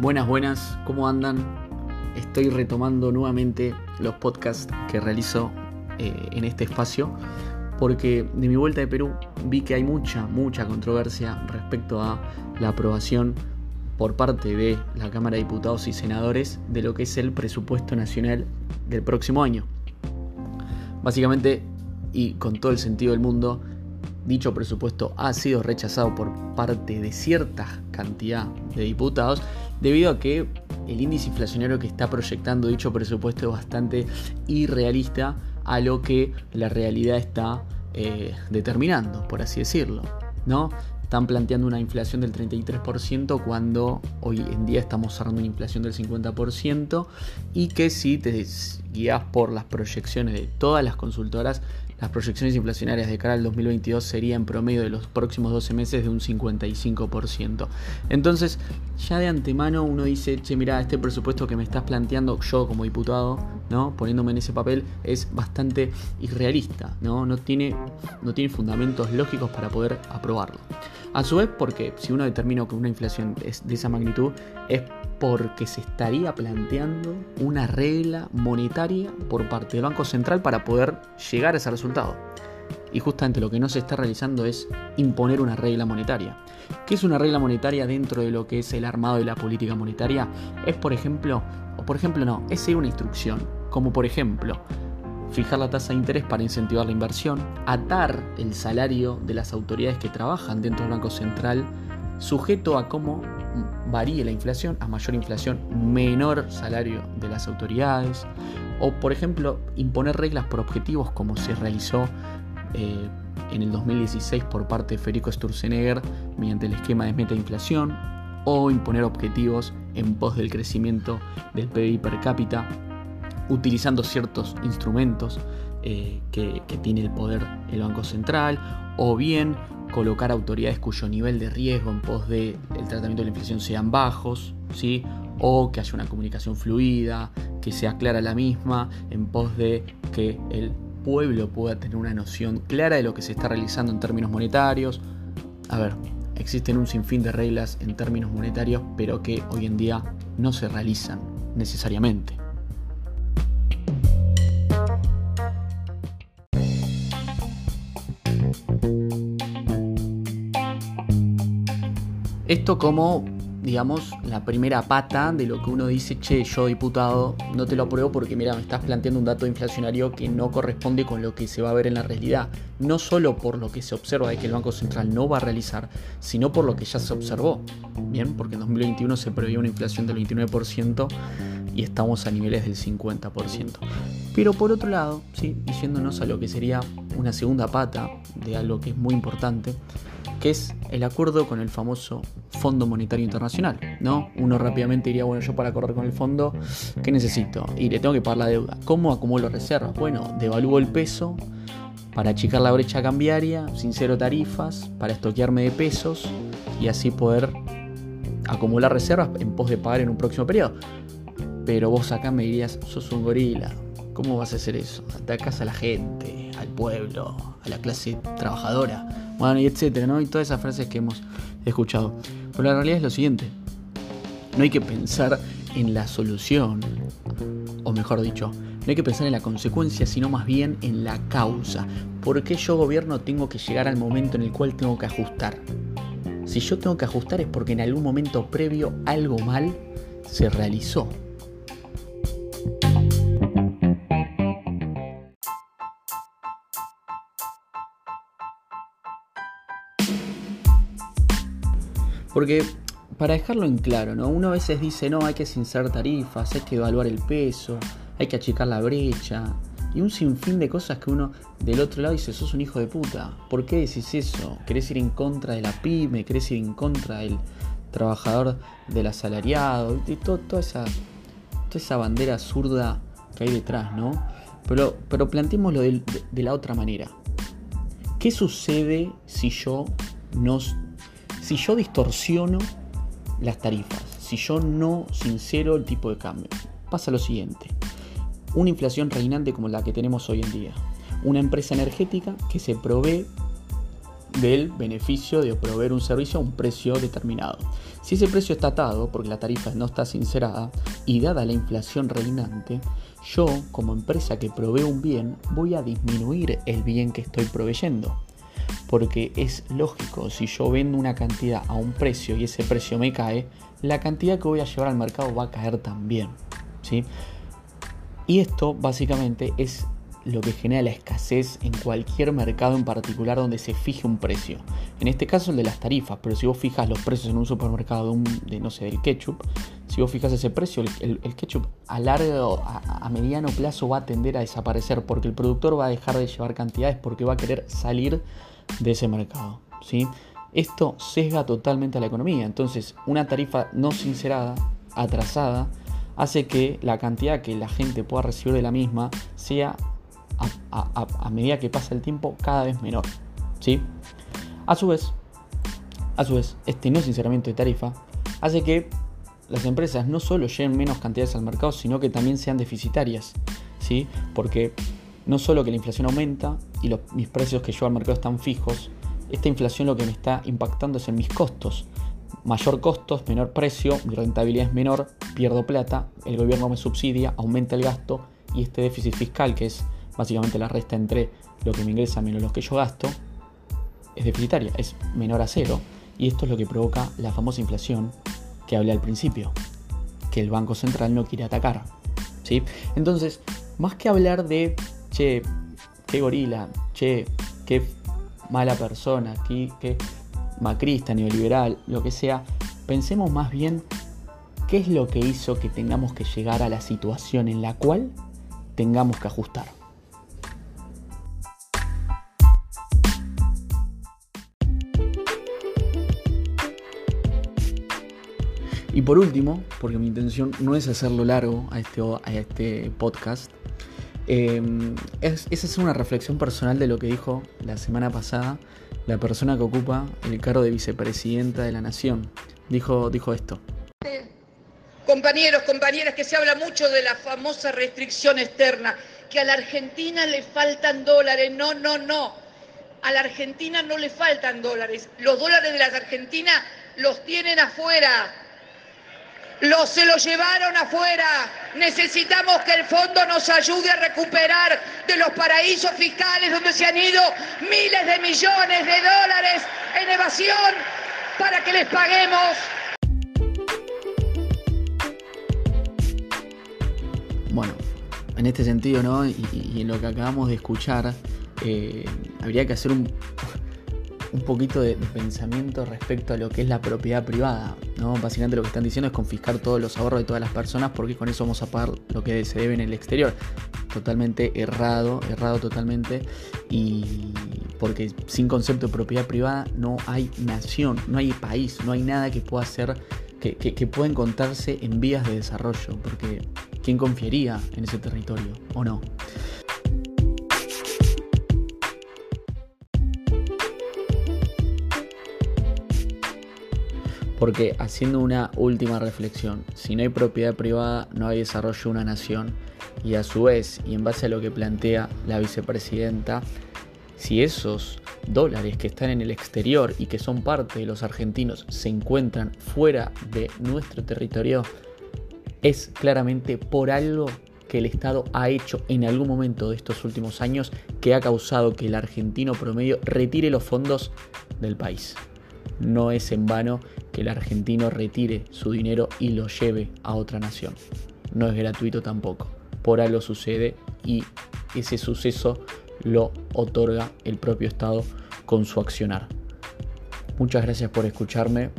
Buenas, buenas, ¿cómo andan? Estoy retomando nuevamente los podcasts que realizo eh, en este espacio porque de mi vuelta de Perú vi que hay mucha, mucha controversia respecto a la aprobación por parte de la Cámara de Diputados y Senadores de lo que es el presupuesto nacional del próximo año. Básicamente, y con todo el sentido del mundo, dicho presupuesto ha sido rechazado por parte de cierta cantidad de diputados debido a que el índice inflacionario que está proyectando dicho presupuesto es bastante irrealista a lo que la realidad está eh, determinando, por así decirlo. ¿no? Están planteando una inflación del 33% cuando hoy en día estamos cerrando una inflación del 50% y que si te guías por las proyecciones de todas las consultoras, las proyecciones inflacionarias de cara al 2022 serían promedio de los próximos 12 meses de un 55%. Entonces, ya de antemano uno dice, che, mira, este presupuesto que me estás planteando yo como diputado, ¿no? Poniéndome en ese papel, es bastante irrealista, ¿no? No tiene, no tiene fundamentos lógicos para poder aprobarlo. A su vez, porque si uno determina que una inflación es de esa magnitud, es porque se estaría planteando una regla monetaria por parte del Banco Central para poder llegar a ese resultado. Y justamente lo que no se está realizando es imponer una regla monetaria. ¿Qué es una regla monetaria dentro de lo que es el armado de la política monetaria? Es, por ejemplo, o por ejemplo no, es una instrucción, como por ejemplo, fijar la tasa de interés para incentivar la inversión, atar el salario de las autoridades que trabajan dentro del Banco Central, sujeto a cómo varíe la inflación, a mayor inflación, menor salario de las autoridades, o por ejemplo, imponer reglas por objetivos como se realizó eh, en el 2016 por parte de Federico Sturzenegger mediante el esquema de meta inflación, o imponer objetivos en pos del crecimiento del PIB per cápita utilizando ciertos instrumentos eh, que, tiene el poder el Banco Central, o bien colocar autoridades cuyo nivel de riesgo en pos del tratamiento de la inflación sean bajos, ¿sí? o que haya una comunicación fluida, que sea clara la misma, en pos de que el pueblo pueda tener una noción clara de lo que se está realizando en términos monetarios. A ver, existen un sinfín de reglas en términos monetarios, pero que hoy en día no se realizan necesariamente. Esto como, digamos, la primera pata de lo que uno dice, che, yo diputado no te lo apruebo porque mira, me estás planteando un dato inflacionario que no corresponde con lo que se va a ver en la realidad. No solo por lo que se observa de que el Banco Central no va a realizar, sino por lo que ya se observó. Bien, porque en 2021 se previó una inflación del 29% y estamos a niveles del 50%. Pero por otro lado, ¿sí? diciéndonos a lo que sería una segunda pata de algo que es muy importante, que es el acuerdo con el famoso Fondo Monetario Internacional, ¿no? Uno rápidamente diría, bueno, yo para correr con el fondo, ¿qué necesito? Y le tengo que pagar la deuda. ¿Cómo acumulo reservas? Bueno, devalúo el peso para achicar la brecha cambiaria, sin cero tarifas, para estoquearme de pesos y así poder acumular reservas en pos de pagar en un próximo periodo. Pero vos acá me dirías, sos un gorila, ¿cómo vas a hacer eso? Atacas a la gente, al pueblo, a la clase trabajadora bueno, y etcétera, ¿no? Y todas esas frases que hemos escuchado. Pero la realidad es lo siguiente: no hay que pensar en la solución, o mejor dicho, no hay que pensar en la consecuencia, sino más bien en la causa. ¿Por qué yo, gobierno, tengo que llegar al momento en el cual tengo que ajustar? Si yo tengo que ajustar es porque en algún momento previo algo mal se realizó. Porque para dejarlo en claro, ¿no? Uno a veces dice, no, hay que sincerar tarifas, hay que evaluar el peso, hay que achicar la brecha. Y un sinfín de cosas que uno del otro lado dice, sos un hijo de puta. ¿Por qué decís eso? ¿Querés ir en contra de la pyme? ¿Querés ir en contra del trabajador del asalariado? Y todo, toda, esa, toda esa bandera zurda que hay detrás, ¿no? Pero, pero planteémoslo de, de la otra manera. ¿Qué sucede si yo no si yo distorsiono las tarifas, si yo no sincero el tipo de cambio, pasa lo siguiente. Una inflación reinante como la que tenemos hoy en día. Una empresa energética que se provee del beneficio de proveer un servicio a un precio determinado. Si ese precio está atado, porque la tarifa no está sincerada, y dada la inflación reinante, yo como empresa que provee un bien voy a disminuir el bien que estoy proveyendo. Porque es lógico, si yo vendo una cantidad a un precio y ese precio me cae, la cantidad que voy a llevar al mercado va a caer también. ¿sí? Y esto básicamente es lo que genera la escasez en cualquier mercado en particular donde se fije un precio. En este caso el de las tarifas, pero si vos fijas los precios en un supermercado de, un, de no sé, del ketchup, si vos fijas ese precio, el, ketchup a largo, a, mediano plazo va a tender a desaparecer porque el productor va a dejar de llevar cantidades porque va a querer salir de ese mercado. ¿sí? Esto sesga totalmente a la economía. Entonces, una tarifa no sincerada, atrasada, hace que la cantidad que la gente pueda recibir de la misma sea a, medida que pasa el tiempo cada vez menor. ¿sí? A su vez, a su vez, este no sinceramiento de tarifa hace que las empresas no solo lleven menos cantidades al mercado, sino que también sean deficitarias. ¿sí? Porque no solo que la inflación aumenta y los, mis precios que yo al mercado están fijos, esta inflación lo que me está impactando es en mis costos. Mayor costos, menor precio, mi rentabilidad es menor, pierdo plata, el gobierno me subsidia, aumenta el gasto y este déficit fiscal que es básicamente la resta entre lo que me ingresa menos lo que yo gasto, es deficitaria, es menor a cero. Y esto es lo que provoca la famosa inflación que hablé al principio, que el Banco Central no quiere atacar. ¿sí? Entonces, más que hablar de, che, qué gorila, che, qué mala persona, qué, qué macrista, neoliberal, lo que sea, pensemos más bien qué es lo que hizo que tengamos que llegar a la situación en la cual tengamos que ajustar. Y por último, porque mi intención no es hacerlo largo a este, a este podcast, em, es, hacer una reflexión personal de lo que dijo la semana pasada la persona que ocupa el cargo de vicepresidenta de la Nación. Dijo, dijo esto. Compañeros, compañeras, que se habla mucho de la famosa restricción externa, que a la Argentina le faltan dólares. No, no, no. A la Argentina no le faltan dólares. Los dólares de la Argentina los tienen afuera se lo llevaron afuera. Necesitamos que el fondo nos ayude a recuperar de los paraísos fiscales donde se han ido miles de millones de dólares en evasión para que les paguemos. Bueno, en este sentido, ¿no? Y, en lo que acabamos de escuchar, eh, habría que hacer un, un poquito de, pensamiento respecto a lo que es la propiedad privada. ¿no? Básicamente lo que están diciendo es confiscar todos los ahorros de todas las personas porque con eso vamos a pagar lo que se debe en el exterior. Totalmente errado, errado totalmente. Y porque sin concepto de propiedad privada no hay nación, no hay país, no hay nada que pueda ser, que, que pueda encontrarse en vías de desarrollo. Porque ¿quién confiaría en ese territorio o no? Porque haciendo una última reflexión, si no hay propiedad privada, no hay desarrollo de una nación. Y a su vez, y en base a lo que plantea la vicepresidenta, si esos dólares que están en el exterior y que son parte de los argentinos se encuentran fuera de nuestro territorio, es claramente por algo que el Estado ha hecho en algún momento de estos últimos años que ha causado que el argentino promedio retire los fondos del país. No es en vano que el argentino retire su dinero y lo lleve a otra nación. No es gratuito tampoco. Por algo sucede y ese suceso lo otorga el propio Estado con su accionar. Muchas gracias por escucharme.